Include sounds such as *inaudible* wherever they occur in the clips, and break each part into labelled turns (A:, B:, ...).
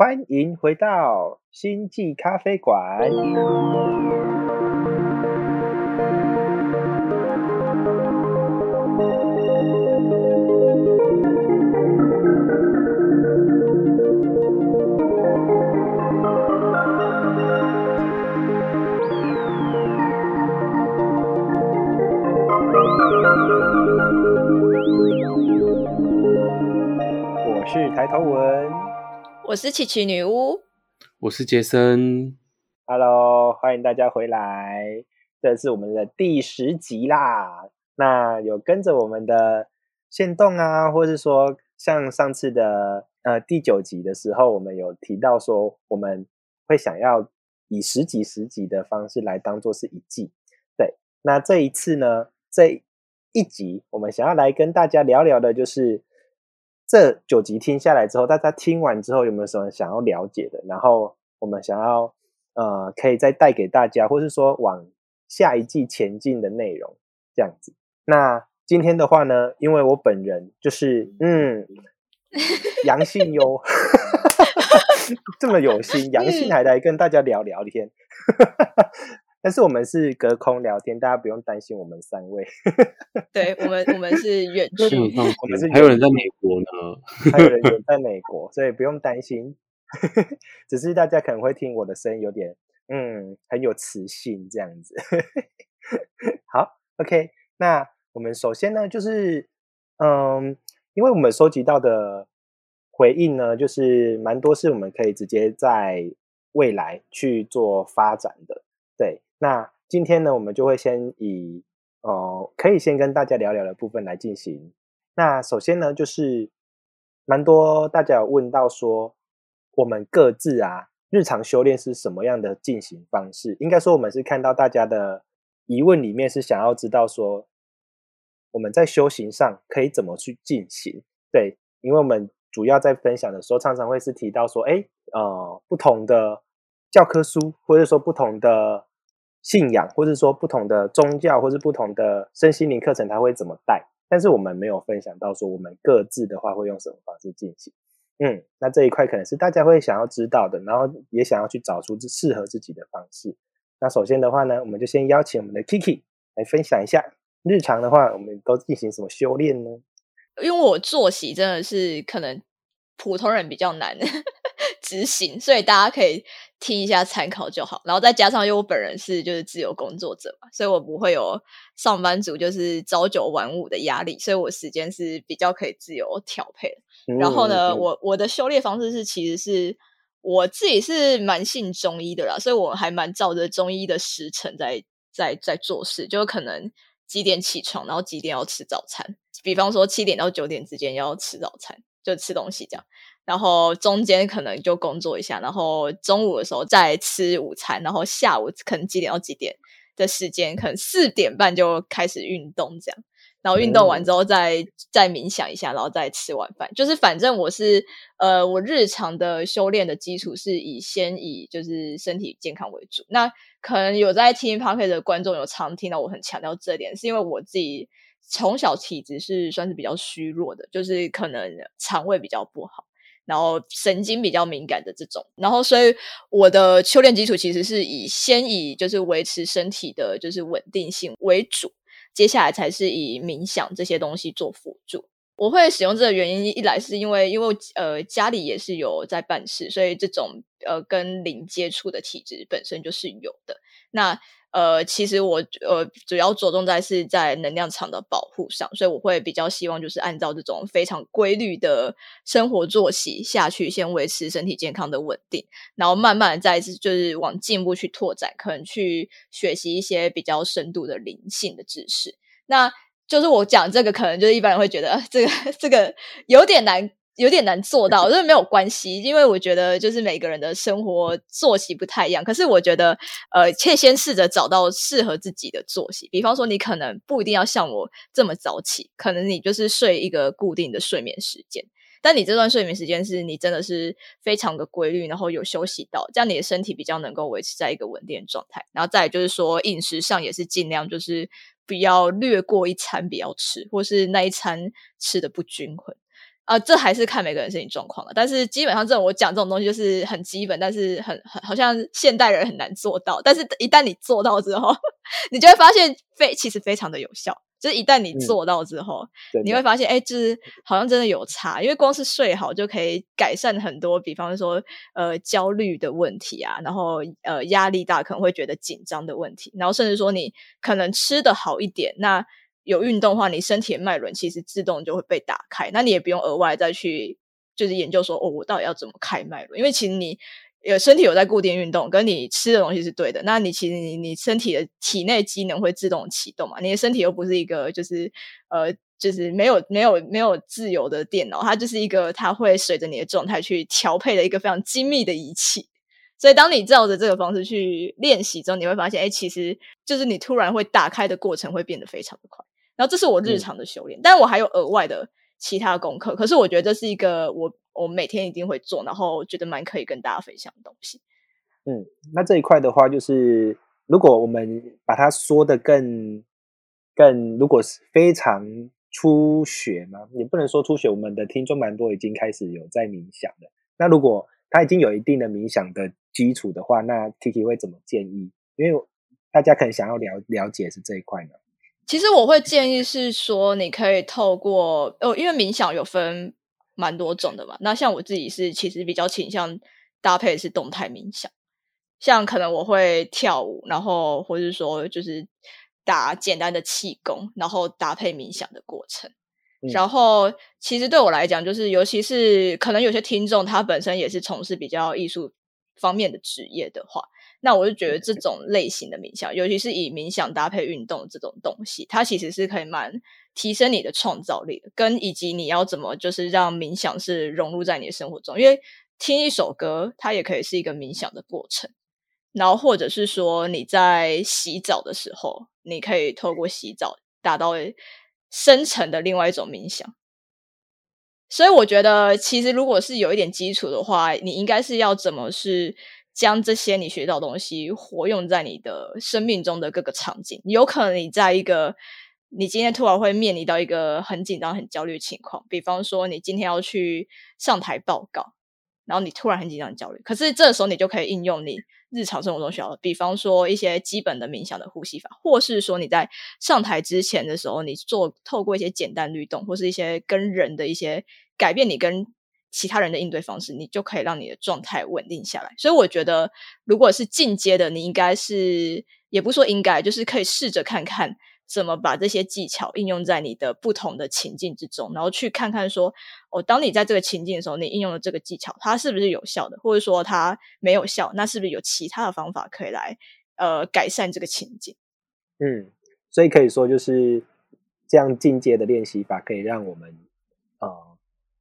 A: 欢迎回到星际咖啡馆。我是抬头文
B: 我是琪琪女巫，
C: 我是杰森
A: ，，Hello，欢迎大家回来，这是我们的第十集啦。那有跟着我们的线动啊，或是说像上次的呃第九集的时候，我们有提到说我们会想要以十集十集的方式来当做是一季。对，那这一次呢，这一集我们想要来跟大家聊聊的就是这九集听下来之后，大家听完之后有没有什么想要了解的？然后我们想要呃，可以再带给大家，或是说往下一季前进的内容这样子。那今天的话呢，因为我本人就是嗯，阳性哟，*laughs* *laughs* 这么有心，阳性还来跟大家聊聊天。但是我们是隔空聊天，大家不用担心我们三位，*laughs*
B: 对我们我们是远距，
A: 我们是。
C: 还有人在美国呢，
A: 还有人远在美国，所以不用担心。*laughs* 只是大家可能会听我的声音有点嗯很有磁性这样子。*laughs* 好，OK，那我们首先呢就是嗯，因为我们收集到的回应呢，就是蛮多是我们可以直接在未来去做发展的。对，那今天呢，我们就会先以呃，可以先跟大家聊聊的部分来进行。那首先呢，就是蛮多大家有问到说，我们各自啊，日常修炼是什么样的进行方式？应该说，我们是看到大家的疑问里面是想要知道说，我们在修行上可以怎么去进行？对，因为我们主要在分享的时候，常常会是提到说，哎，呃，不同的教科书，或者说不同的信仰，或者说不同的宗教，或是不同的身心灵课程，它会怎么带？但是我们没有分享到说，我们各自的话会用什么方式进行。嗯，那这一块可能是大家会想要知道的，然后也想要去找出适合自己的方式。那首先的话呢，我们就先邀请我们的 Kiki 来分享一下日常的话，我们都进行什么修炼呢？
B: 因为我作息真的是可能普通人比较难执行，所以大家可以听一下参考就好。然后再加上，因为我本人是就是自由工作者嘛，所以我不会有上班族就是朝九晚五的压力，所以我时间是比较可以自由调配的。然后呢，
A: 嗯
B: 我我的修炼方式是，其实是我自己是蛮信中医的啦，所以我还蛮照着中医的时辰在在在做事，就可能几点起床，然后几点要吃早餐，比方说七点到九点之间要吃早餐，就吃东西这样。然后中间可能就工作一下，然后中午的时候再吃午餐，然后下午可能几点到几点的时间，可能四点半就开始运动这样。然后运动完之后再、再冥想一下，然后再吃晚饭。就是反正我是呃，我日常的修炼的基础是以先以就是身体健康为主。那可能有在听 p o c a s t 的观众有常听到我很强调这点，是因为我自己从小体质是算是比较虚弱的，就是可能肠胃比较不好。然后神经比较敏感的这种，然后所以我的修炼基础其实是以先以就是维持身体的就是稳定性为主，接下来才是以冥想这些东西做辅助。我会使用这个原因，一来是因为因为呃家里也是有在办事，所以这种呃跟灵接触的体质本身就是有的。那呃，其实我呃主要着重在是在能量场的保护上，所以我会比较希望就是按照这种非常规律的生活作息下去，先维持身体健康的稳定，然后慢慢的再就是往进一步去拓展，可能去学习一些比较深度的灵性的知识。那就是我讲这个，可能就是一般人会觉得、这个 *laughs* 这个有点难。有点难做到，这 *laughs* 没有关系，因为我觉得就是每个人的生活作息不太一样。可是我觉得，呃，且先试着找到适合自己的作息。比方说，你可能不一定要像我这么早起，可能你就是睡一个固定的睡眠时间。但你这段睡眠时间是你真的是非常的规律，然后有休息到，这样你的身体比较能够维持在一个稳定的状态。然后再就是说，饮食上也是尽量就是不要略过一餐不要吃，或是那一餐吃的不均衡。啊，这还是看每个人身体状况了。但是基本上，这种我讲这种东西就是很基本，但是很很好像现代人很难做到。但是一旦你做到之后，*laughs* 你就会发现非其实非常的有效。就是一旦你做到之后，你会发现，哎，就是好像真的有差。因为光是睡好就可以改善很多，比方说呃焦虑的问题啊，然后呃压力大可能会觉得紧张的问题，然后甚至说你可能吃的好一点，那。有运动的话，你身体的脉轮其实自动就会被打开，那你也不用额外再去就是研究说哦，我到底要怎么开脉轮？因为其实你有身体有在固定运动，跟你吃的东西是对的，那你其实你你身体的体内机能会自动启动嘛？你的身体又不是一个就是呃就是没有没有没有自由的电脑，它就是一个它会随着你的状态去调配的一个非常精密的仪器。所以当你照着这个方式去练习之后，你会发现，哎，其实就是你突然会打开的过程会变得非常的快。然后这是我日常的修炼，但我还有额外的其他功课。可是我觉得这是一个我我每天一定会做，然后觉得蛮可以跟大家分享的东西。
A: 嗯，那这一块的话，就是如果我们把它说的更更，如果是非常初学嘛，也不能说初学，我们的听众蛮多已经开始有在冥想的。那如果他已经有一定的冥想的基础的话，那 Kiki 会怎么建议？因为大家可能想要了了解是这一块呢。
B: 其实我会建议是说，你可以透过哦，因为冥想有分蛮多种的嘛。那像我自己是其实比较倾向搭配是动态冥想，像可能我会跳舞，然后或者说就是打简单的气功，然后搭配冥想的过程。然后其实对我来讲，就是尤其是可能有些听众他本身也是从事比较艺术方面的职业的话。那我就觉得这种类型的冥想，尤其是以冥想搭配运动这种东西，它其实是可以蛮提升你的创造力的，跟以及你要怎么就是让冥想是融入在你的生活中。因为听一首歌，它也可以是一个冥想的过程。然后或者是说你在洗澡的时候，你可以透过洗澡达到深层的另外一种冥想。所以我觉得，其实如果是有一点基础的话，你应该是要怎么是。将这些你学到东西活用在你的生命中的各个场景，有可能你在一个你今天突然会面临到一个很紧张、很焦虑的情况，比方说你今天要去上台报告，然后你突然很紧张、很焦虑，可是这时候你就可以应用你日常生活中需要的，比方说一些基本的冥想的呼吸法，或是说你在上台之前的时候，你做透过一些简单律动，或是一些跟人的一些改变，你跟。其他人的应对方式，你就可以让你的状态稳定下来。所以我觉得，如果是进阶的，你应该是也不说应该，就是可以试着看看怎么把这些技巧应用在你的不同的情境之中，然后去看看说，哦，当你在这个情境的时候，你应用了这个技巧，它是不是有效的，或者说它没有效，那是不是有其他的方法可以来呃改善这个情境？
A: 嗯，所以可以说就是这样进阶的练习法，可以让我们。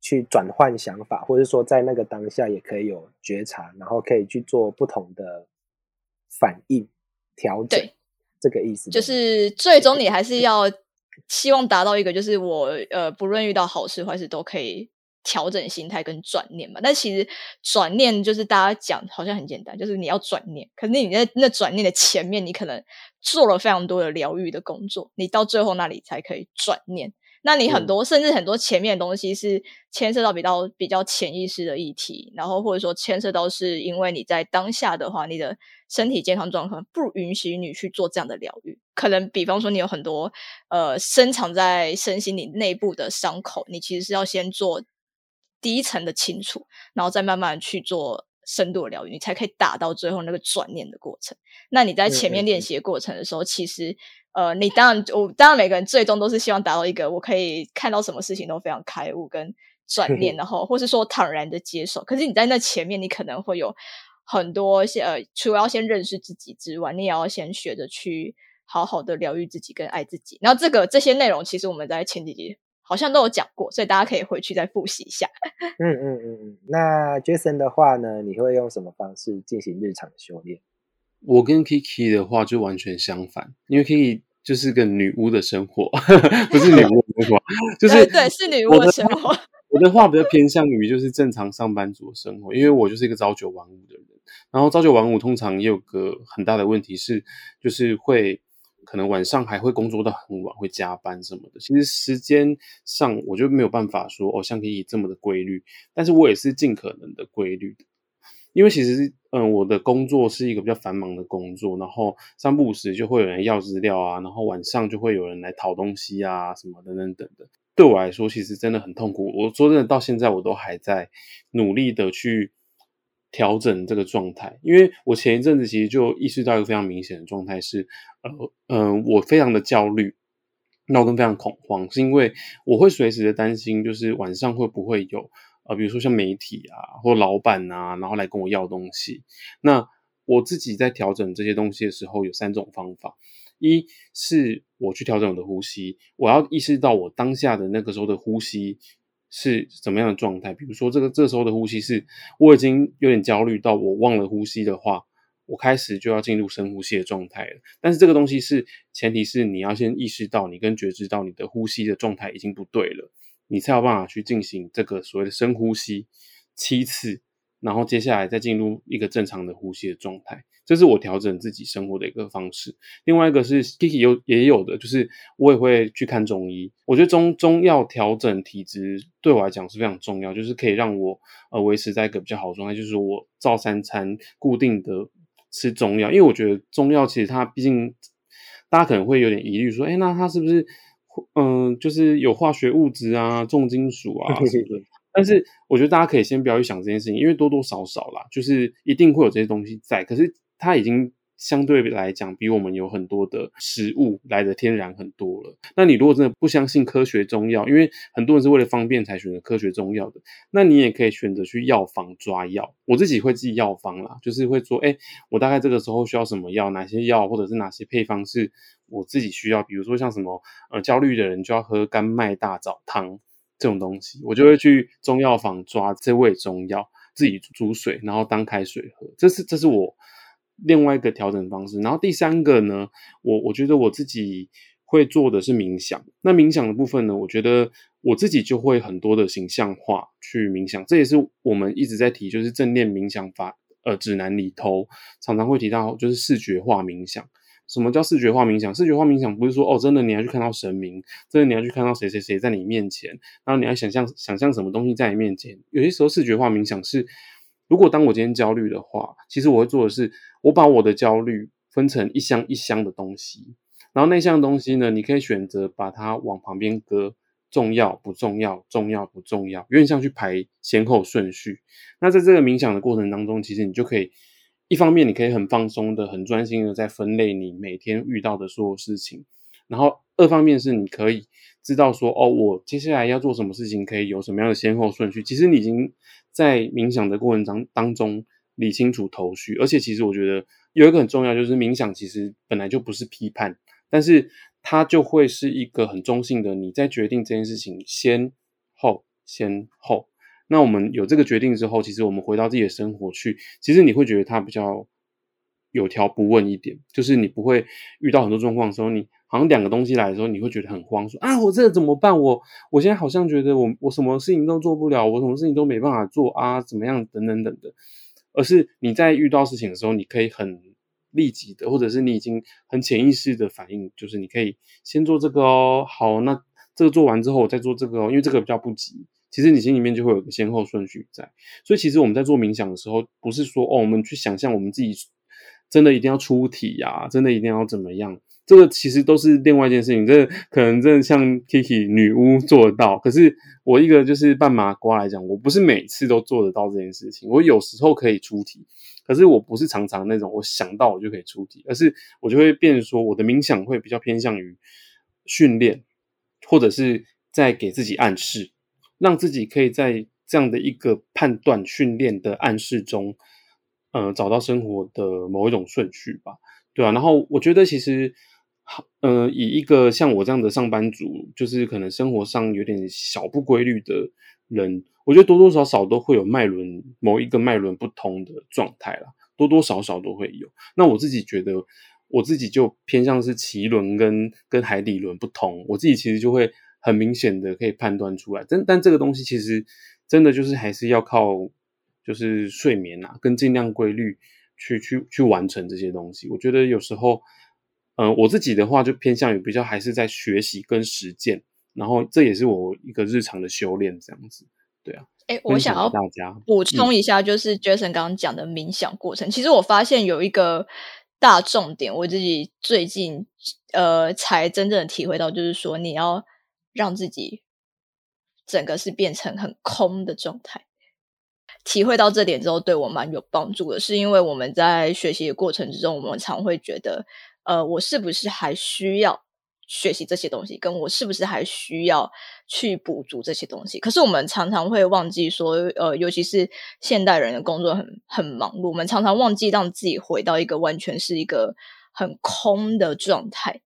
A: 去转换想法，或者说在那个当下也可以有觉察，然后可以去做不同的反应调整，这个意思。
B: 就是最终你还是要希望达到一个，就是我呃，不论遇到好事坏事都可以调整心态跟转念嘛。但其实转念就是大家讲好像很简单，就是你要转念，可是你在那转念的前面，你可能做了非常多的疗愈的工作，你到最后那里才可以转念。那你很多甚至很多前面的东西是牵涉到比较比较潜意识的议题，然后或者说牵涉到是因为你在当下的话，你的身体健康状况不允许你去做这样的疗愈。可能比方说你有很多呃深藏在身心里内部的伤口，你其实是要先做第一层的清除，然后再慢慢去做深度的疗愈，你才可以打到最后那个转念的过程。那你在前面练习的过程的时候，其实。呃，你当然，我当然，每个人最终都是希望达到一个我可以看到什么事情都非常开悟跟转 *laughs* 念，然后或是说坦然的接受。可是你在那前面，你可能会有很多些呃，除了要先认识自己之外，你也要先学着去好好的疗愈自己跟爱自己。然后这个这些内容，其实我们在前几集好像都有讲过，所以大家可以回去再复习一下。*laughs*
A: 嗯嗯嗯嗯。那 Jason 的话呢，你会用什么方式进行日常的修炼？
C: 我跟 Kiki 的话就完全相反，因为 Kiki 就是个女巫的生活，*laughs* 不是女巫的生活，*laughs* 就是
B: 对，是女巫的生活。
C: 我的话比较偏向于就是正常上班族的生活，因为我就是一个朝九晚五的人。然后朝九晚五通常也有个很大的问题是，就是会可能晚上还会工作到很晚，会加班什么的。其实时间上我就没有办法说哦，像可以这么的规律，但是我也是尽可能的规律的。因为其实，嗯，我的工作是一个比较繁忙的工作，然后三不五时就会有人要资料啊，然后晚上就会有人来讨东西啊，什么等等等的。对我来说，其实真的很痛苦。我说真的，到现在我都还在努力的去调整这个状态。因为我前一阵子其实就意识到一个非常明显的状态是，呃，嗯，我非常的焦虑，闹钟非常恐慌，是因为我会随时的担心，就是晚上会不会有。啊，比如说像媒体啊，或老板啊，然后来跟我要东西。那我自己在调整这些东西的时候，有三种方法：一是我去调整我的呼吸，我要意识到我当下的那个时候的呼吸是怎么样的状态。比如说这个这时候的呼吸是，我已经有点焦虑到我忘了呼吸的话，我开始就要进入深呼吸的状态了。但是这个东西是前提是你要先意识到你跟觉知到你的呼吸的状态已经不对了。你才有办法去进行这个所谓的深呼吸七次，然后接下来再进入一个正常的呼吸的状态。这是我调整自己生活的一个方式。另外一个是 Kiki 有也有的，就是我也会去看中医。我觉得中中药调整体质对我来讲是非常重要，就是可以让我呃维持在一个比较好的状态。就是我照三餐固定的吃中药，因为我觉得中药其实它毕竟大家可能会有点疑虑，说，哎，那它是不是？嗯，就是有化学物质啊，重金属啊什么的。*laughs* 但是我觉得大家可以先不要去想这件事情，因为多多少少啦，就是一定会有这些东西在。可是它已经。相对来讲，比我们有很多的食物来的天然很多了。那你如果真的不相信科学中药，因为很多人是为了方便才选择科学中药的，那你也可以选择去药房抓药。我自己会记药方啦，就是会说，哎，我大概这个时候需要什么药，哪些药或者是哪些配方是我自己需要。比如说像什么，呃，焦虑的人就要喝甘麦大枣汤这种东西，我就会去中药房抓这味中药，自己煮水，然后当开水喝。这是这是我。另外一个调整方式，然后第三个呢，我我觉得我自己会做的是冥想。那冥想的部分呢，我觉得我自己就会很多的形象化去冥想，这也是我们一直在提，就是正念冥想法呃指南里头常常会提到，就是视觉化冥想。什么叫视觉化冥想？视觉化冥想不是说哦，真的你要去看到神明，真的你要去看到谁谁谁在你面前，然后你要想象想象什么东西在你面前。有些时候视觉化冥想是。如果当我今天焦虑的话，其实我会做的是，我把我的焦虑分成一箱一箱的东西，然后那箱东西呢，你可以选择把它往旁边搁，重要不重要，重要不重要，有点像去排先后顺序。那在这个冥想的过程当中，其实你就可以，一方面你可以很放松的、很专心的在分类你每天遇到的所有事情，然后二方面是你可以知道说，哦，我接下来要做什么事情，可以有什么样的先后顺序。其实你已经。在冥想的过程当当中理清楚头绪，而且其实我觉得有一个很重要，就是冥想其实本来就不是批判，但是它就会是一个很中性的。你在决定这件事情先后先后，那我们有这个决定之后，其实我们回到自己的生活去，其实你会觉得它比较有条不紊一点，就是你不会遇到很多状况的时候，你。好像两个东西来的时候，你会觉得很慌，说啊，我这怎么办？我我现在好像觉得我我什么事情都做不了，我什么事情都没办法做啊，怎么样？等等等的。而是你在遇到事情的时候，你可以很立即的，或者是你已经很潜意识的反应，就是你可以先做这个哦。好，那这个做完之后，我再做这个哦，因为这个比较不急。其实你心里面就会有个先后顺序在。所以其实我们在做冥想的时候，不是说哦，我们去想象我们自己真的一定要出体呀，真的一定要怎么样。这个其实都是另外一件事情，这可能真的像 Kiki 女巫做到，可是我一个就是半麻瓜来讲，我不是每次都做得到这件事情。我有时候可以出题，可是我不是常常那种我想到我就可以出题，而是我就会变说我的冥想会比较偏向于训练，或者是在给自己暗示，让自己可以在这样的一个判断训练的暗示中，呃，找到生活的某一种顺序吧，对啊，然后我觉得其实。呃，以一个像我这样的上班族，就是可能生活上有点小不规律的人，我觉得多多少少都会有脉轮某一个脉轮不通的状态啦，多多少少都会有。那我自己觉得，我自己就偏向是脐轮跟跟海底轮不同，我自己其实就会很明显的可以判断出来。但但这个东西其实真的就是还是要靠就是睡眠啊，跟尽量规律去去去完成这些东西。我觉得有时候。呃，我自己的话就偏向于比较还是在学习跟实践，然后这也是我一个日常的修炼这样子。对啊，
B: 哎，我想要
C: 大家
B: 补充一下，就是 Jason 刚刚讲的冥想过程，其实我发现有一个大重点，我自己最近呃才真正的体会到，就是说你要让自己整个是变成很空的状态。体会到这点之后，对我蛮有帮助的，是因为我们在学习的过程之中，我们常会觉得，呃，我是不是还需要学习这些东西？跟我是不是还需要去补足这些东西？可是我们常常会忘记说，呃，尤其是现代人的工作很很忙碌，我们常常忘记让自己回到一个完全是一个很空的状态。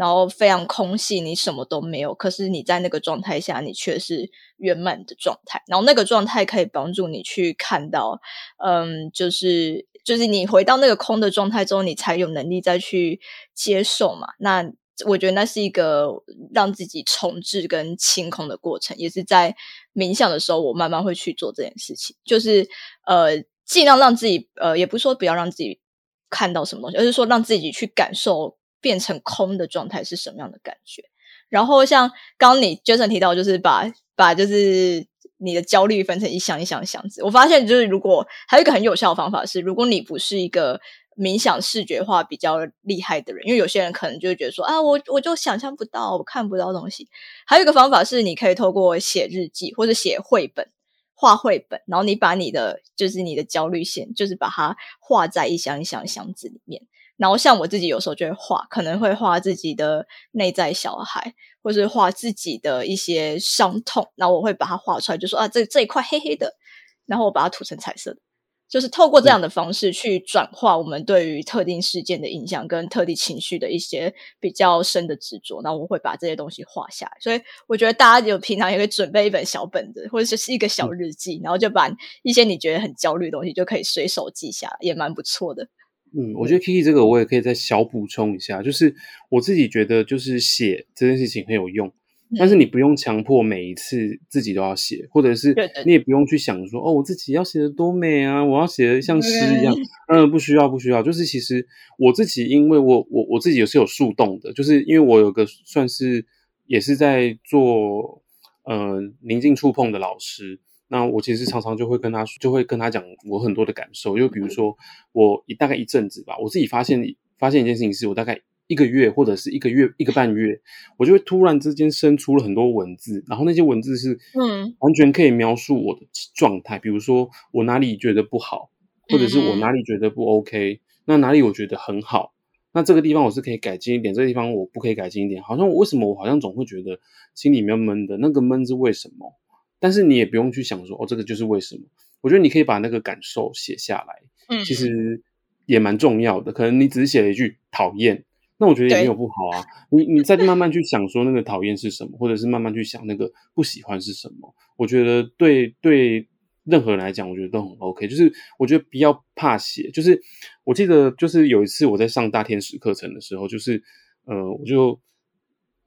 B: 然后非常空隙，你什么都没有。可是你在那个状态下，你却是圆满的状态。然后那个状态可以帮助你去看到，嗯，就是就是你回到那个空的状态之后，你才有能力再去接受嘛。那我觉得那是一个让自己重置跟清空的过程，也是在冥想的时候，我慢慢会去做这件事情。就是呃，尽量让自己呃，也不是说不要让自己看到什么东西，而是说让自己去感受。变成空的状态是什么样的感觉？然后像刚刚你 Jason 提到，就是把把就是你的焦虑分成一箱一箱箱子。我发现就是如果还有一个很有效的方法是，如果你不是一个冥想视觉化比较厉害的人，因为有些人可能就会觉得说啊，我我就想象不到，我看不到东西。还有一个方法是，你可以透过写日记或者写绘本、画绘本，然后你把你的就是你的焦虑线，就是把它画在一箱一箱箱子里面。然后像我自己有时候就会画，可能会画自己的内在小孩，或是画自己的一些伤痛，然后我会把它画出来，就说啊，这这一块黑黑的，然后我把它涂成彩色的，就是透过这样的方式去转化我们对于特定事件的印象跟特定情绪的一些比较深的执着，然后我会把这些东西画下来。所以我觉得大家有平常也可以准备一本小本子，或者是一个小日记，然后就把一些你觉得很焦虑的东西就可以随手记下来，也蛮不错的。
C: 嗯，我觉得 Kiki 这个我也可以再小补充一下，就是我自己觉得，就是写这件事情很有用，但是你不用强迫每一次自己都要写，或者是你也不用去想说，哦，我自己要写的多美啊，我要写的像诗一样，嗯，不需要，不需要，就是其实我自己，因为我我我自己也是有树洞的，就是因为我有个算是也是在做呃宁静触碰的老师。那我其实常常就会跟他，就会跟他讲我很多的感受，就比如说我一大概一阵子吧，我自己发现发现一件事情，是我大概一个月或者是一个月一个半月，我就会突然之间生出了很多文字，然后那些文字是嗯。完全可以描述我的状态，比如说我哪里觉得不好，或者是我哪里觉得不 OK，那哪里我觉得很好，那这个地方我是可以改进一点，这个地方我不可以改进一点，好像为什么我好像总会觉得心里面闷的，那个闷是为什么？但是你也不用去想说哦，这个就是为什么？我觉得你可以把那个感受写下来，嗯，其实也蛮重要的。可能你只是写了一句讨厌，那我觉得也没有不好啊。你你再慢慢去想说那个讨厌是什么，或者是慢慢去想那个不喜欢是什么。我觉得对对任何人来讲，我觉得都很 OK。就是我觉得比较怕写。就是我记得就是有一次我在上大天使课程的时候，就是呃，我就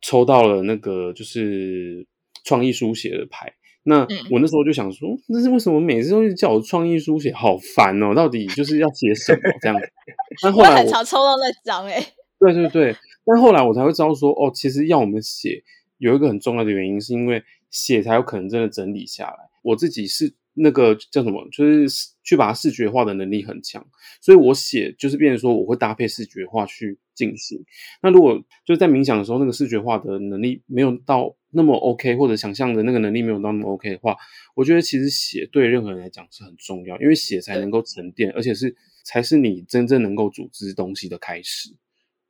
C: 抽到了那个就是创意书写的牌。那我那时候就想说，那是为什么每次都是叫我创意书写，好烦哦！到底就是要写什么这样子？*laughs* 但后来我
B: 很常抽到那张哎，
C: 对对对。但后来我才会知道说，哦，其实要我们写有一个很重要的原因，是因为写才有可能真的整理下来。我自己是那个叫什么，就是去把它视觉化的能力很强，所以我写就是变成说我会搭配视觉化去进行。那如果就是在冥想的时候，那个视觉化的能力没有到。那么 OK，或者想象的那个能力没有到那么 OK 的话，我觉得其实写对任何人来讲是很重要，因为写才能够沉淀，而且是才是你真正能够组织东西的开始。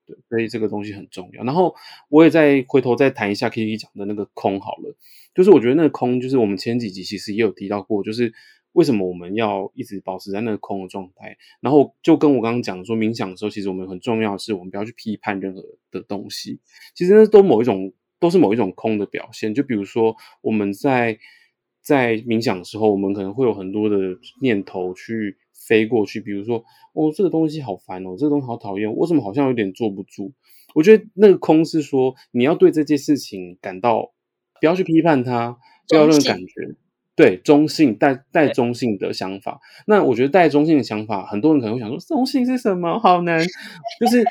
C: 对，所以这个东西很重要。然后我也再回头再谈一下 K K 讲的那个空好了，就是我觉得那个空，就是我们前几集其实也有提到过，就是为什么我们要一直保持在那个空的状态。然后就跟我刚刚讲说，冥想的时候，其实我们很重要的是，我们不要去批判任何的东西，其实那都某一种。都是某一种空的表现，就比如说我们在在冥想的时候，我们可能会有很多的念头去飞过去，比如说哦，这个东西好烦哦，这个东西好讨厌，为什么好像有点坐不住？我觉得那个空是说你要对这件事情感到不要去批判它，不要任何感觉，对中性带带中性的想法。那我觉得带中性的想法，很多人可能会想说，中性是什么？好难。就是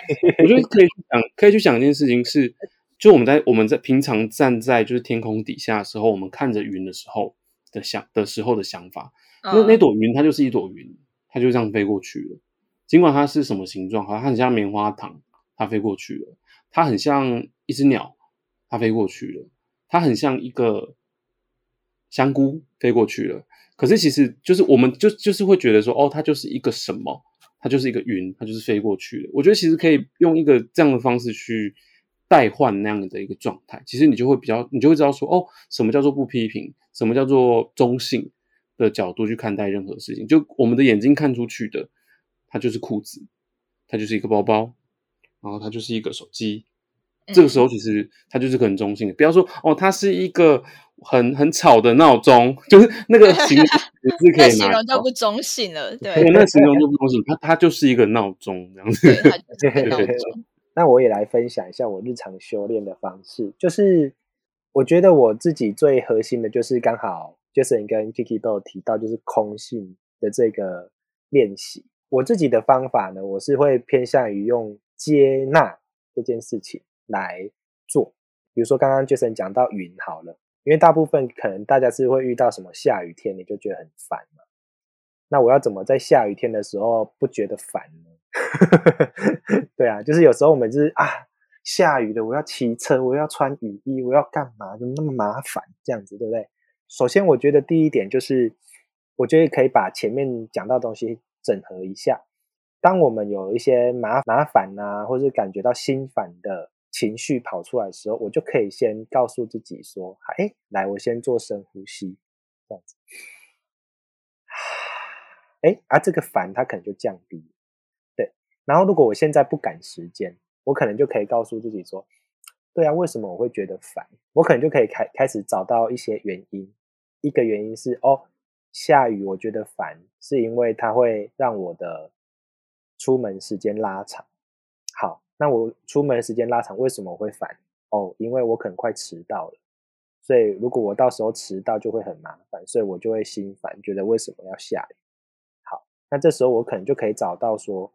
C: 我觉得可以去想，可以去想一件事情是，就我们在我们在平常站在就是天空底下的时候，我们看着云的时候的想的时候的想法。那那朵云，它就是一朵云，它就这样飞过去了。尽管它是什么形状，好像很像棉花糖，它飞过去了；它很像一只鸟，它飞过去了；它很像一个香菇飞过去了。可是其实就是我们就就是会觉得说，哦，它就是一个什么，它就是一个云，它就是飞过去了。我觉得其实可以用一个这样的方式去代换那样的一个状态，其实你就会比较，你就会知道说，哦，什么叫做不批评，什么叫做中性。的角度去看待任何事情，就我们的眼睛看出去的，它就是裤子，它就是一个包包，然后它就是一个手机。这个时候其实它就是很中性的，不要说哦，它是一个很很吵的闹钟，就是那个形容是可以
B: 形容就不中性了。对，
C: 那形容就不中性，它它就是一个闹钟这样子。
B: 对，它就是闹钟。*laughs*
A: 那我也来分享一下我日常修炼的方式，就是我觉得我自己最核心的就是刚好。Jason 跟 Kiki 都有提到，就是空性的这个练习。我自己的方法呢，我是会偏向于用接纳这件事情来做。比如说刚刚 Jason 讲到云好了，因为大部分可能大家是会遇到什么下雨天，你就觉得很烦嘛。那我要怎么在下雨天的时候不觉得烦呢？*laughs* 对啊，就是有时候我们就是啊，下雨了，我要骑车，我要穿雨衣，我要干嘛？怎么那么麻烦？这样子，对不对？首先，我觉得第一点就是，我觉得可以把前面讲到东西整合一下。当我们有一些麻麻烦呐，或者感觉到心烦的情绪跑出来的时候，我就可以先告诉自己说：“哎，来，我先做深呼吸，这样子。”哎，啊，这个烦它可能就降低。对，然后如果我现在不赶时间，我可能就可以告诉自己说：“对啊，为什么我会觉得烦？”我可能就可以开开始找到一些原因。一个原因是哦，下雨我觉得烦，是因为它会让我的出门时间拉长。好，那我出门时间拉长，为什么会烦？哦，因为我可能快迟到了，所以如果我到时候迟到就会很麻烦，所以我就会心烦，觉得为什么要下雨？好，那这时候我可能就可以找到说，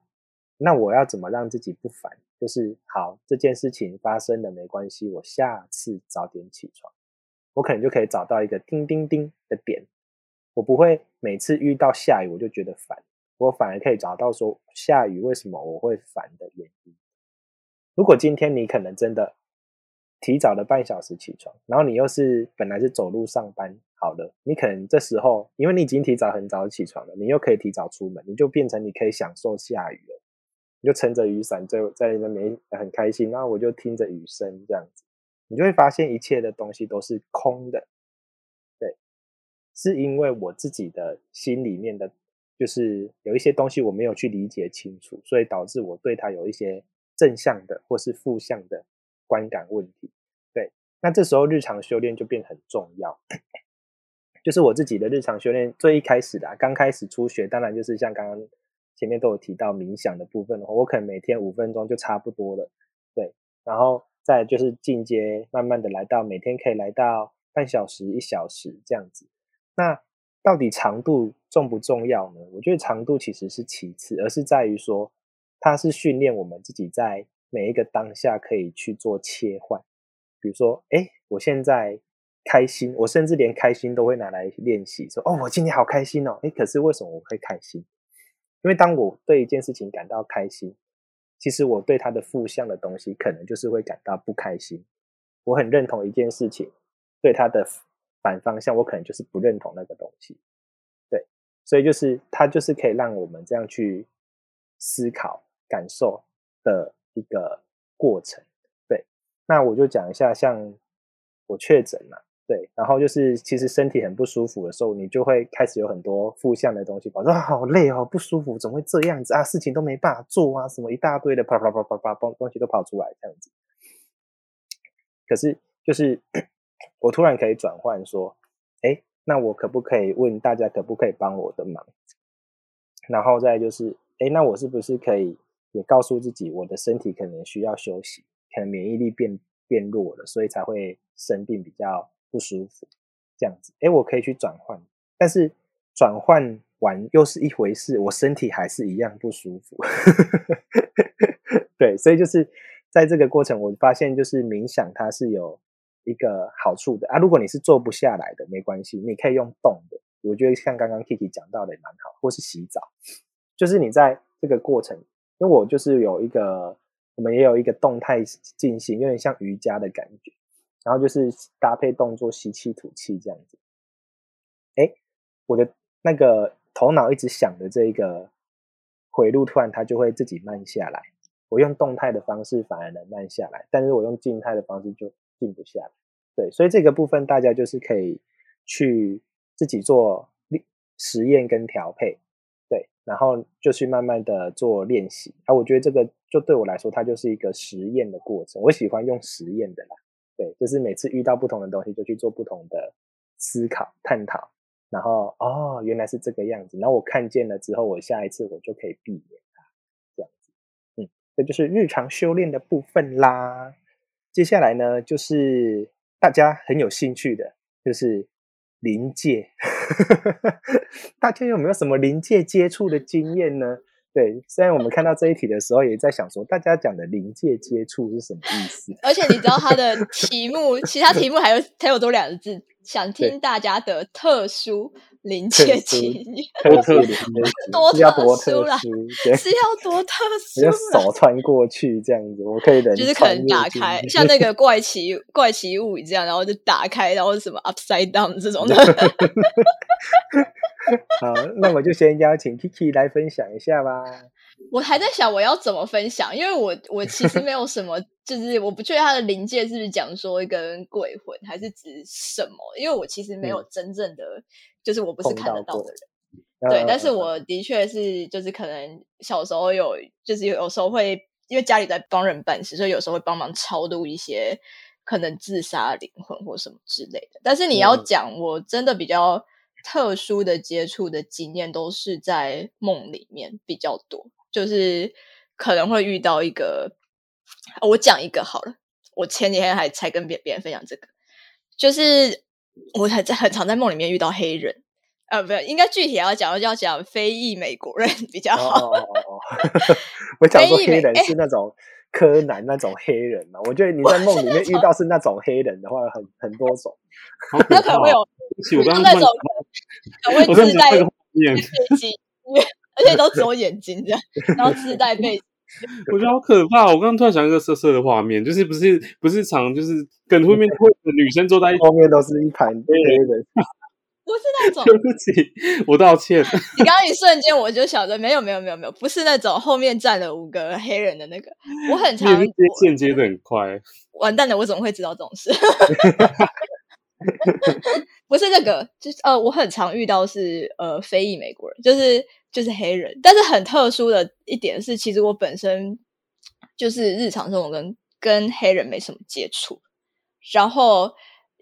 A: 那我要怎么让自己不烦？就是好，这件事情发生了没关系，我下次早点起床。我可能就可以找到一个叮叮叮的点，我不会每次遇到下雨我就觉得烦，我反而可以找到说下雨为什么我会烦的原因。如果今天你可能真的提早了半小时起床，然后你又是本来是走路上班，好了，你可能这时候因为你已经提早很早起床了，你又可以提早出门，你就变成你可以享受下雨了，你就撑着雨伞在在那边很开心，然后我就听着雨声这样子。你就会发现一切的东西都是空的，对，是因为我自己的心里面的，就是有一些东西我没有去理解清楚，所以导致我对它有一些正向的或是负向的观感问题。对，那这时候日常修炼就变很重要，就是我自己的日常修炼最一开始的，刚开始初学，当然就是像刚刚前面都有提到冥想的部分的话，我可能每天五分钟就差不多了，对，然后。再就是进阶，慢慢的来到每天可以来到半小时、一小时这样子。那到底长度重不重要呢？我觉得长度其实是其次，而是在于说，它是训练我们自己在每一个当下可以去做切换。比如说，哎，我现在开心，我甚至连开心都会拿来练习，说，哦，我今天好开心哦。哎，可是为什么我会开心？因为当我对一件事情感到开心。其实我对他的负向的东西，可能就是会感到不开心。我很认同一件事情，对他的反方向，我可能就是不认同那个东西。对，所以就是他就是可以让我们这样去思考、感受的一个过程。对，那我就讲一下，像我确诊了。对，然后就是其实身体很不舒服的时候，你就会开始有很多负向的东西，跑说好累哦，不舒服，怎么会这样子啊？事情都没办法做啊，什么一大堆的啪啪啪啪啪东东西都跑出来这样子。可是就是 *clears throat* 我突然可以转换说，哎，那我可不可以问大家可不可以帮我的忙？然后再就是，哎，那我是不是可以也告诉自己，我的身体可能需要休息，可能免疫力变变弱了，所以才会生病比较。不舒服，这样子，哎，我可以去转换，但是转换完又是一回事，我身体还是一样不舒服。*laughs* 对，所以就是在这个过程，我发现就是冥想它是有一个好处的啊。如果你是坐不下来的，没关系，你可以用动的。我觉得像刚刚 Kiki 讲到的也蛮好，或是洗澡，就是你在这个过程，因为我就是有一个，我们也有一个动态进行，有点像瑜伽的感觉，然后就是搭配动作吸气吐气这样子。哎，我的那个头脑一直想的这个回路，突然它就会自己慢下来。我用动态的方式反而能慢下来，但是我用静态的方式就静不下来。对，所以这个部分大家就是可以去。自己做实验跟调配，对，然后就去慢慢的做练习。啊，我觉得这个就对我来说，它就是一个实验的过程。我喜欢用实验的啦，对，就是每次遇到不同的东西，就去做不同的思考探讨，然后哦，原来是这个样子。然后我看见了之后，我下一次我就可以避免它这样子。嗯，这就是日常修炼的部分啦。接下来呢，就是大家很有兴趣的，就是。临界，*laughs* 大家有没有什么临界接触的经验呢？对，虽然我们看到这一题的时候，也在想说，大家讲的临界接触是什么意思？
B: 而且你知道它的题目，其他题目还有 *laughs* 还有多两个字，想听大家的特殊。临界经验，*laughs* *laughs*
A: 多特殊，
B: 多
A: 特
B: 殊啦，是要多特殊，
A: 要手穿过去这样子，我可以忍，
B: 就是可能打开，像那个 *laughs* 怪奇怪奇物语这样，然后就打开，然后什么 upside down 这种的。
A: 好，那我就先邀请 Kiki 来分享一下吧。
B: 我还在想我要怎么分享，因为我我其实没有什么，就是我不确定他的临界是不是讲说一个鬼魂，还是指什么？因为我其实没有真正的。就是我不是看得到的人，对，但是我的确是，就是可能小时候有，就是有时候会因为家里在帮人办事，所以有时候会帮忙超度一些可能自杀灵魂或什么之类的。但是你要讲，我真的比较特殊的接触的经验，都是在梦里面比较多，就是可能会遇到一个，我讲一个好了，我前几天还才跟别别人分享这个，就是。我很在很常在梦里面遇到黑人，呃，不，应该具体要讲要讲非裔美国人 *laughs* 比较好。
A: 哦哦哦 *laughs* 我讲说黑人是那种柯南那种黑人嘛？我觉得你在梦里面遇到是那种黑人的话，很很多种。
B: 那可能会有，那种可 *laughs* 能会自带背景，而且都只有眼睛这样，然后自带背景。*laughs*
C: 我觉得好可怕！我刚刚突然想一个色色的画面，就是不是不是常就是跟后面会的女生坐在一
A: 后面都是一盘黑人，
B: 不是那种。
C: 对不起，我道歉。*laughs*
B: 你刚刚一瞬间我就想着，没有没有没有没有，不是那种后面站了五个黑人的那个。我很常
C: 间接的很快，
B: 完蛋了！我怎么会知道这种事？*laughs* 不是那个，就是呃，我很常遇到是呃非裔美国人，就是就是黑人，但是很特殊的一点是，其实我本身就是日常生活跟跟黑人没什么接触，然后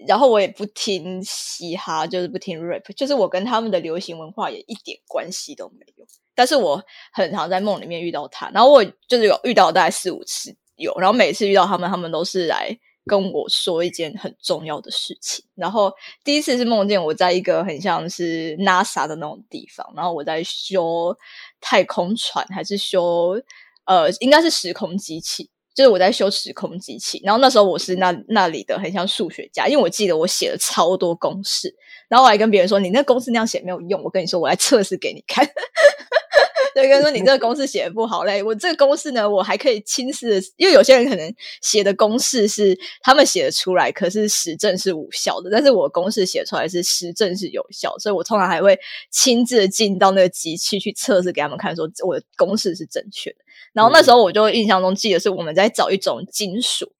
B: 然后我也不听嘻哈，就是不听 rap，就是我跟他们的流行文化也一点关系都没有，但是我很常在梦里面遇到他，然后我就是有遇到大概四五次有，然后每次遇到他们，他们都是来。跟我说一件很重要的事情，然后第一次是梦见我在一个很像是 NASA 的那种地方，然后我在修太空船，还是修呃，应该是时空机器，就是我在修时空机器。然后那时候我是那那里的很像数学家，因为我记得我写了超多公式，然后我还跟别人说：“你那公式那样写没有用，我跟你说，我来测试给你看。” *laughs* 对，跟说你这个公式写的不好嘞。我这个公式呢，我还可以亲自，因为有些人可能写的公式是他们写的出来，可是实证是无效的。但是我公式写出来是实证是有效，所以我通常还会亲自进到那个机器去测试给他们看，说我的公式是正确的。然后那时候我就印象中记得是我们在找一种金属，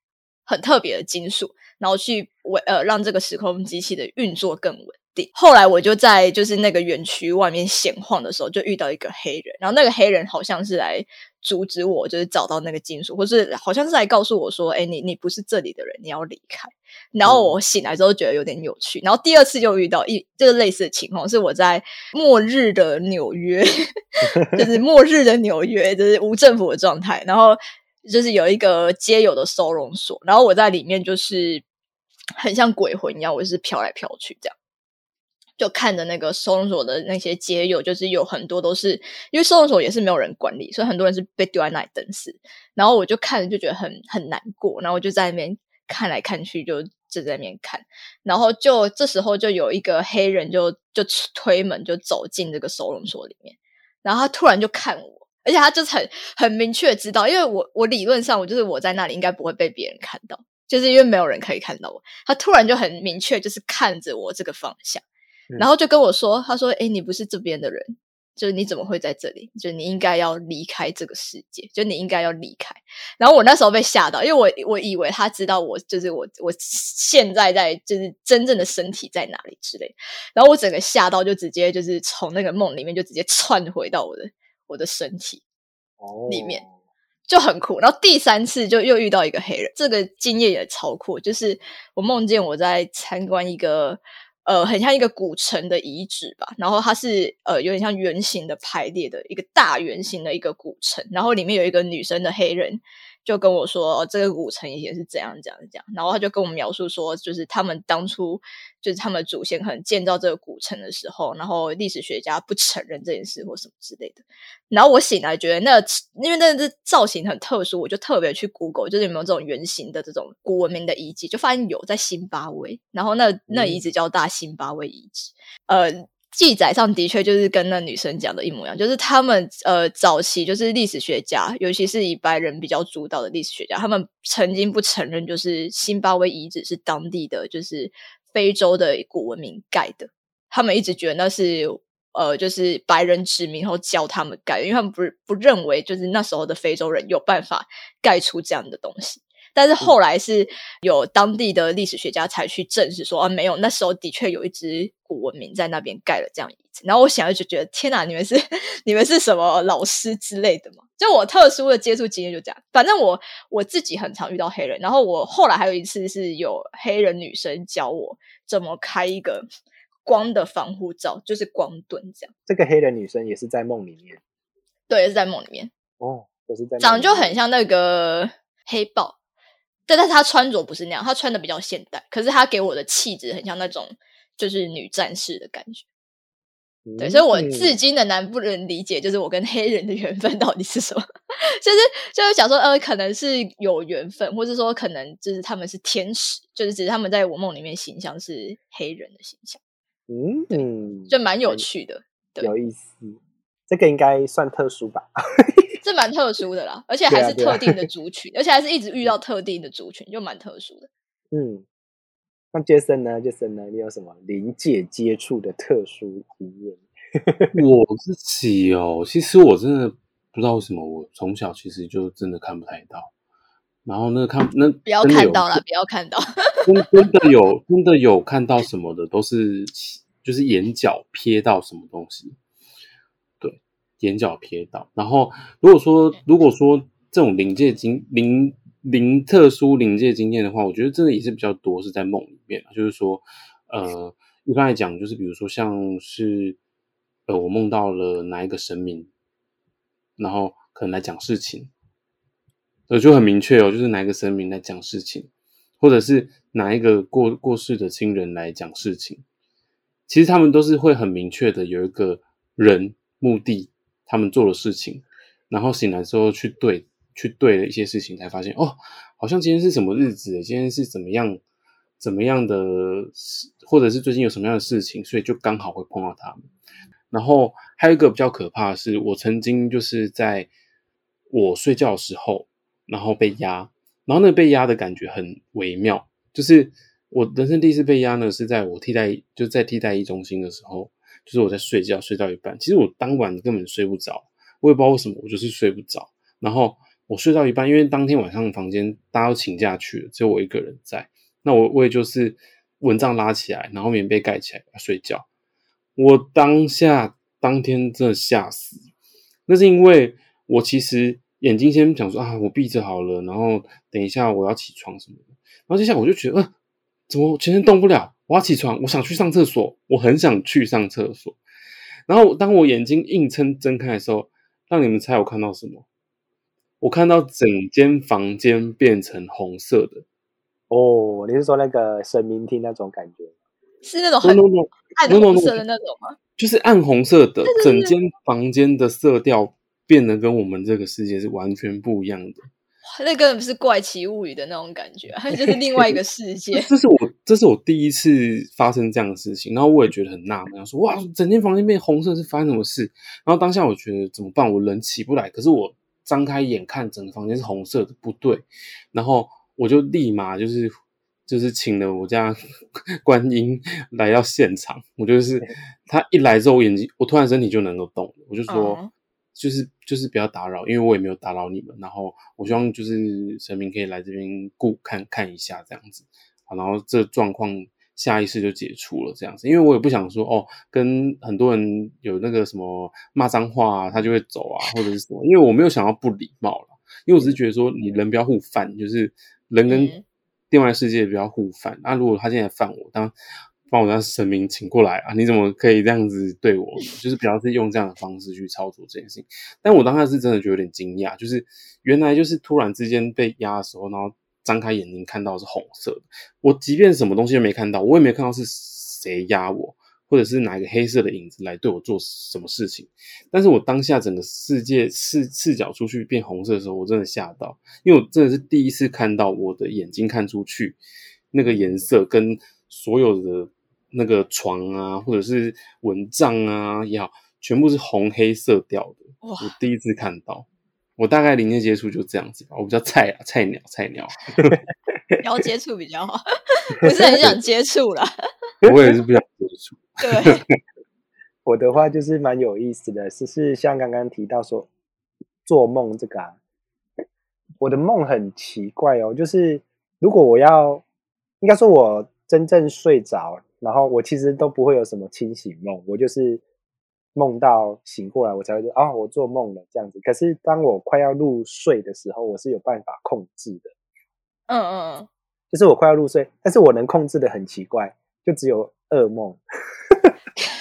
B: 很特别的金属，然后去为呃让这个时空机器的运作更稳。后来我就在就是那个园区外面闲晃的时候，就遇到一个黑人，然后那个黑人好像是来阻止我，就是找到那个金属，或是好像是来告诉我说：“哎，你你不是这里的人，你要离开。”然后我醒来之后觉得有点有趣。然后第二次又遇到一就是类似的情况，是我在末日的纽约，*laughs* 就是末日的纽约，就是无政府的状态，然后就是有一个街友的收容所，然后我在里面就是很像鬼魂一样，我就是飘来飘去这样。就看着那个收容所的那些街友，就是有很多都是因为收容所也是没有人管理，所以很多人是被丢在那里等死。然后我就看着就觉得很很难过，然后我就在那边看来看去，就就在那边看。然后就这时候就有一个黑人就就推门就走进这个收容所里面，然后他突然就看我，而且他就是很很明确知道，因为我我理论上我就是我在那里应该不会被别人看到，就是因为没有人可以看到我。他突然就很明确，就是看着我这个方向。然后就跟我说：“他说，哎，你不是这边的人，就是你怎么会在这里？就你应该要离开这个世界，就你应该要离开。”然后我那时候被吓到，因为我我以为他知道我就是我我现在在就是真正的身体在哪里之类。然后我整个吓到，就直接就是从那个梦里面就直接窜回到我的我的身体里面，就很酷。然后第三次就又遇到一个黑人，这个经验也超酷，就是我梦见我在参观一个。呃，很像一个古城的遗址吧，然后它是呃有点像圆形的排列的一个大圆形的一个古城，然后里面有一个女生的黑人。就跟我说，这个古城以前是怎样怎样怎样，然后他就跟我描述说，就是他们当初就是他们祖先可能建造这个古城的时候，然后历史学家不承认这件事或什么之类的。然后我醒来觉得那因为那是造型很特殊，我就特别去 Google，就是有没有这种圆形的这种古文明的遗迹，就发现有在新巴威，然后那那遗址叫大新巴威遗址，呃。记载上的确就是跟那女生讲的一模一样，就是他们呃早期就是历史学家，尤其是以白人比较主导的历史学家，他们曾经不承认就是辛巴威遗址是当地的就是非洲的古文明盖的，他们一直觉得那是呃就是白人殖民后教他们盖，因为他们不不认为就是那时候的非洲人有办法盖出这样的东西。但是后来是有当地的历史学家才去证实说啊，没有，那时候的确有一支古文明在那边盖了这样遗址。然后我想就觉得天哪，你们是你们是什么老师之类的吗？就我特殊的接触经验就这样。反正我我自己很常遇到黑人，然后我后来还有一次是有黑人女生教我怎么开一个光的防护罩，就是光盾这样。
A: 这个黑人女生也是在梦里面，
B: 对，也是在梦里面。
A: 哦，都是在
B: 长得就很像那个黑豹。但但是他穿着不是那样，他穿的比较现代，可是他给我的气质很像那种就是女战士的感觉。对，所以我至今的难不能理解，就是我跟黑人的缘分到底是什么？*laughs* 就是就是想说，呃，可能是有缘分，或是说可能就是他们是天使，就是只是他们在我梦里面形象是黑人的形象。
A: 嗯，
B: 就蛮有趣的，
A: 有意思。这个应该算特殊吧。*laughs*
B: 这蛮特殊的啦，而且还是特定的族 *laughs* 群，而且还是一直遇到特定的族群，就蛮特殊的。
A: 嗯，那杰森呢？杰森呢？你有什么临界接触的特殊经验？*laughs*
C: 我自己哦，其实我真的不知道为什么，我从小其实就真的看不太到。然后那看那
B: 不要看到了，不要看到，
C: 真真的有真的有看到什么的，都是就是眼角瞥到什么东西。眼角瞥到，然后如果说如果说这种临界经临临特殊临界经验的话，我觉得真的也是比较多是在梦里面就是说，呃，一般来讲，就是比如说像是呃，我梦到了哪一个神明，然后可能来讲事情，呃，就很明确哦，就是哪一个神明来讲事情，或者是哪一个过过世的亲人来讲事情，其实他们都是会很明确的有一个人目的。他们做的事情，然后醒来之后去对去对了一些事情，才发现哦，好像今天是什么日子？今天是怎么样怎么样的或者是最近有什么样的事情，所以就刚好会碰到他们。然后还有一个比较可怕的是，我曾经就是在我睡觉的时候，然后被压，然后那被压的感觉很微妙，就是我人生第一次被压呢，是在我替代就在替代一中心的时候。就是我在睡觉，睡到一半，其实我当晚根本睡不着，我也不知道为什么，我就是睡不着。然后我睡到一半，因为当天晚上房间大家都请假去了，只有我一个人在。那我我也就是蚊帐拉起来，然后棉被盖起来睡觉。我当下当天真的吓死，那是因为我其实眼睛先想说啊，我闭着好了，然后等一下我要起床什么的。然后接下来我就觉得，呃，怎么全身动不了？我要起床，我想去上厕所，我很想去上厕所。然后当我眼睛硬撑睁开的时候，让你们猜我看到什么？我看到整间房间变成红色的。
A: 哦，你是说那个神明厅那种感觉？
B: 是那种很
C: no no no，
B: 暗
C: no, no,
B: 红
C: no
B: 色的那种吗？
C: 就是暗红色的，整间房间的色调变得跟我们这个世界是完全不一样的。
B: 那根本不是怪奇物语的那种感觉，它 *laughs* 就是另外一个世 *laughs* 界。
C: 这是我这是我第一次发生这样的事情，然后我也觉得很纳闷，说哇，整间房间变红色是发生什么事？然后当下我觉得怎么办？我人起不来，可是我张开眼看整个房间是红色的，不对，然后我就立马就是就是请了我家 *laughs* 观音来到现场，我就是他一来之后，我眼睛我突然身体就能够动了，我就说。
B: 嗯
C: 就是就是不要打扰，因为我也没有打扰你们。然后我希望就是神明可以来这边顾看看一下这样子，好，然后这状况下意识就解除了这样子，因为我也不想说哦，跟很多人有那个什么骂脏话啊，他就会走啊，或者是什么，因为我没有想要不礼貌了，因为我只是觉得说你人不要互犯，就是人跟
B: 嗯
C: 另外世界不要互犯。那、如果他现在犯我，当把我让神明请过来啊！你怎么可以这样子对我？就是不要是用这样的方式去操作这件事情。但我当下是真的觉得有点惊讶，就是原来就是突然之间被压的时候，然后张开眼睛看到是红色的。我即便什么东西都没看到，我也没看到是谁压我，或者是哪一个黑色的影子来对我做什么事情。但是我当下整个世界视视角出去变红色的时候，我真的吓到，因为我真的是第一次看到我的眼睛看出去那个颜色跟所有的。那个床啊，或者是蚊帐啊也好，全部是红黑色调的。
B: 哇
C: 我第一次看到，我大概临界接触就这样子吧。我比较菜啊，菜鸟，菜鸟，*laughs*
B: 要接触比较好，不是很想接触啦。*laughs*
C: 我也是不想接触。*laughs*
B: 对，
A: 我的话就是蛮有意思的，是是像刚刚提到说做梦这个啊，我的梦很奇怪哦，就是如果我要，应该说我真正睡着，然后我其实都不会有什么清醒梦，我就是梦到醒过来，我才会说啊、我做梦了。这样子。可是当我快要入睡的时候，我是有办法控制的，
B: 嗯嗯嗯，
A: 就是我快要入睡，但是我能控制的很奇怪，就只有噩梦，*laughs*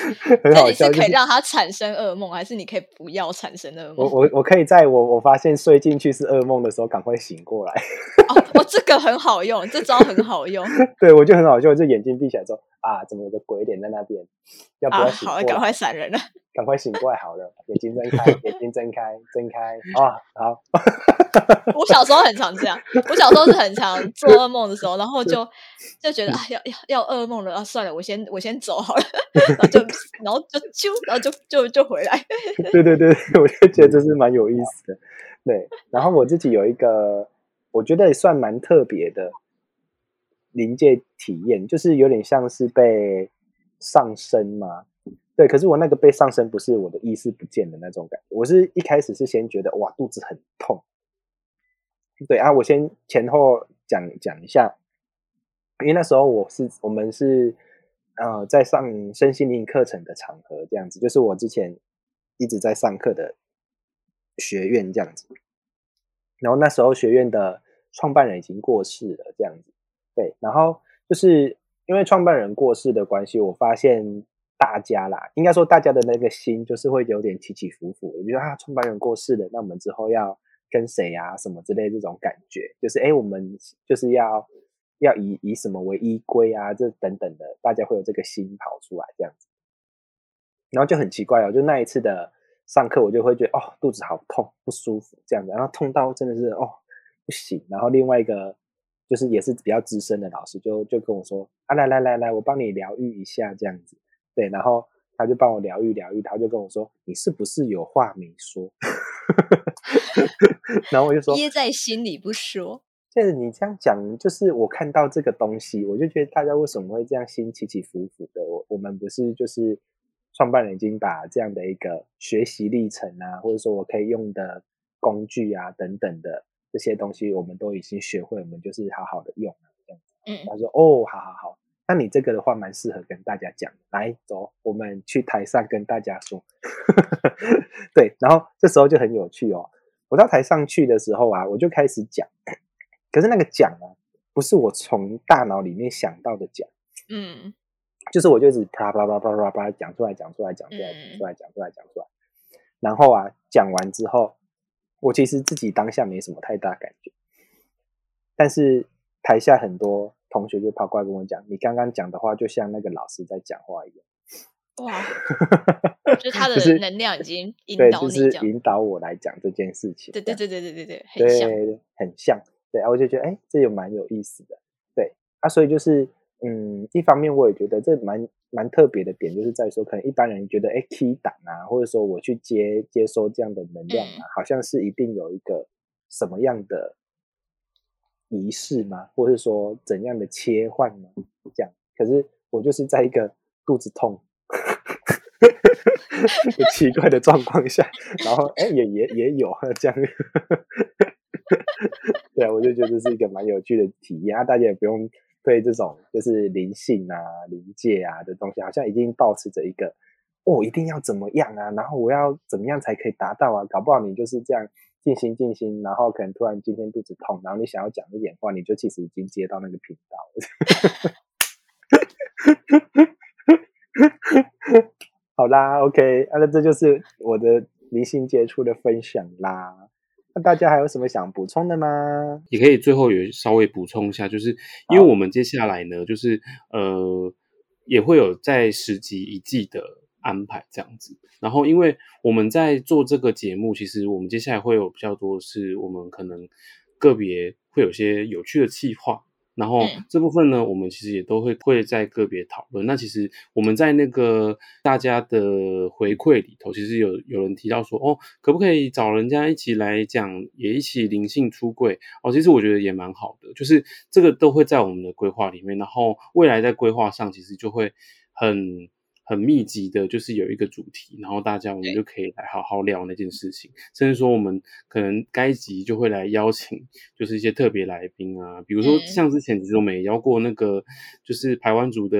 A: *laughs* 很好笑，
B: 可以让他产生噩梦，还是你可以不要产生噩梦？
A: 我我我可以在我我发现睡进去是噩梦的时候，赶快醒过来。
B: 哦 *laughs* 哦，这个很好用，这招很好用
A: 对我就很好笑，就眼睛闭起来之后啊，怎么有个鬼脸在那边？要不
B: 啊！
A: 要醒？
B: 好了，赶快闪人了。*laughs*
A: 赶快醒过来好了，眼睛睁开，眼睛睁开，睁开啊！*laughs* 好，*laughs*
B: 我小时候很常这样，我小时候是很常做噩梦的时候，然后就就觉得啊，要要要噩梦了啊，算了，我先我先走好了，然后就然后就就，然后就就就回来。
A: 对对对，我就觉得这是蛮有意思的。对，然后我自己有一个，我觉得也算蛮特别的临界体验，就是有点像是被上身嘛。对，可是我那个被上身不是我的意识不见的那种感觉，我是一开始是先觉得哇肚子很痛。对啊，我先前后讲讲一下，因为那时候我是我们是呃在上身心灵课程的场合，这样子，就是我之前一直在上课的学院这样子。然后那时候学院的创办人已经过世了，这样子。对，然后就是因为创办人过世的关系，我发现大家啦，应该说大家的那个心就是会有点起起伏伏。我觉得啊，创办人过世了，那我们之后要跟谁啊，什么之类这种感觉，就是哎，我们就是要要以以什么为依归啊，这等等的，大家会有这个心跑出来这样子。然后就很奇怪哦，就那一次的上课，我就会觉得哦，肚子好痛，不舒服这样子，然后痛到真的是哦不行。然后另外一个就是也是比较资深的老师，就就跟我说啊，来来来来，我帮你疗愈一下这样子。对，然后他就帮我疗愈疗愈，他就跟我说，你是不是有话没说？*laughs* 然后我就说，
B: 憋在心里不说。
A: 就是你这样讲，就是我看到这个东西，我就觉得大家为什么会这样心起起伏伏的？我我们不是就是创办人已经把这样的一个学习历程啊，或者说我可以用的工具啊等等的这些东西，我们都已经学会，我们就是好好的用了这样子。
B: 嗯
A: 他说：“哦，好好好，那你这个的话蛮适合跟大家讲，来走，我们去台上跟大家说。*laughs* ”对，然后这时候就很有趣哦。我到台上去的时候啊，我就开始讲，可是那个讲啊，不是我从大脑里面想到的讲，
B: 嗯
A: 就是我就一直啪啪啪啪啪啪讲出来，讲出来，讲出来，讲出来，讲出来，讲出来。然后啊，讲完之后，我其实自己当下没什么太大感觉，但是台下很多同学就跑过来跟我讲，你刚刚讲的话就像那个老师在讲话一样。
B: 哇，就是他的 *laughs* 能量已经引
A: 对，
B: 导
A: 就是
B: 你这样。
A: 引导我来讲这件事情。
B: 对对对对对对对，很像。
A: 对，很像。对，啊，我就觉得，哎，这也蛮有意思的。对，啊，所以就是，嗯，一方面我也觉得这蛮蛮特别的点，就是在说，可能一般人觉得，哎，key 档啊，或者说我去接接收这样的能量啊，好像是一定有一个什么样的仪式吗？或者说怎样的切换呢？这样，可是我就是在一个肚子痛。*laughs* 奇怪的状况下，然后哎、也也也有这样，*laughs* 对啊，我就觉得是一个蛮有趣的体验啊，大家也不用对这种就是灵性啊、灵界啊的东西，好像已经保持着一个哦，一定要怎么样啊，然后我要怎么样才可以达到啊？搞不好你就是这样静心静心，然后可能突然今天肚子痛，然后你想要讲一点话，你就其实已经接到那个频道了。*laughs* 好啦，OK，那这就是我的灵性接触的分享啦。那大家还有什么想补充的吗？
C: 也可以最后也稍微补充一下，就是因为我们接下来呢，就是呃也会有在十集一季的安排这样子。然后，因为我们在做这个节目，其实我们接下来会有比较多是我们可能个别会有些有趣的计划。然后
B: 嗯
C: 这部分呢，我们其实也都会会在个别讨论。那其实我们在那个大家的回馈里头，其实有有人提到说，哦，可不可以找人家一起来讲，也一起灵性出柜？哦，其实我觉得也蛮好的，就是这个都会在我们的规划里面。然后未来在规划上，其实就会很很密集的，就是有一个主题，然后大家我们就可以来好好聊那件事情，甚至说我们可能该集就会来邀请，就是一些特别来宾啊，比如说
B: 嗯。
C: 像之前其实我们也邀过那个，就是台湾族的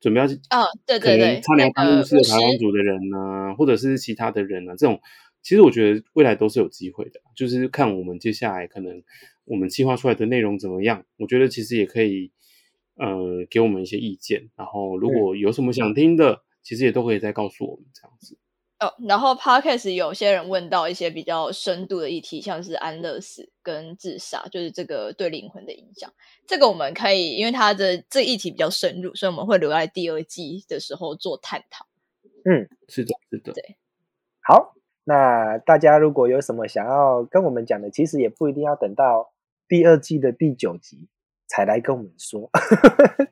C: 准备要
B: 哦，对
C: 可
B: 对对
C: 能差点
B: 那个
C: 当牧师的台湾
B: 师
C: 族的人呐、或者是其他的人啊，这种其实我觉得未来都是有机会的，就是看我们接下来可能我们计划出来的内容怎么样，我觉得其实也可以呃给我们一些意见，然后如果有什么想听的，其实也都可以再告诉我们这样子。
B: 哦，然后 podcast 有些人问到一些比较深度的议题，像是安乐死跟自杀，就是这个对灵魂的影响。这个我们可以，因为它的这个议题比较深入，所以我们会留在第二季的时候做探讨。
A: 嗯，
C: 是的，是的，对
A: 好，那大家如果有什么想要跟我们讲的，其实也不一定要等到第二季的第九集才来跟我们说。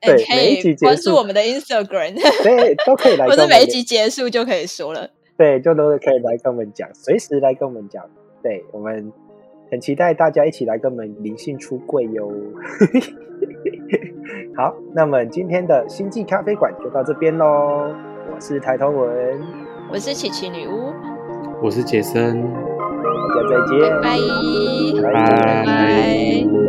B: 哎，*laughs*
A: 对，
B: 可
A: 每一集
B: 以
A: 结束，
B: 关注我们的 Instagram，*laughs*
A: 对，都可以来 *laughs*
B: 不是
A: 跟我们
B: 每一集结束就可以说了。
A: 对，就都可以来跟我们讲，随时来跟我们讲。对我们很期待大家一起来跟我们灵性出柜哟。好，那么今天的星际咖啡馆就到这边喽。我是抬头文，
B: 我是琪琪女巫，
C: 我是杰森，
A: 大家再见，
B: 拜拜，
A: 拜
C: 拜
B: 拜拜。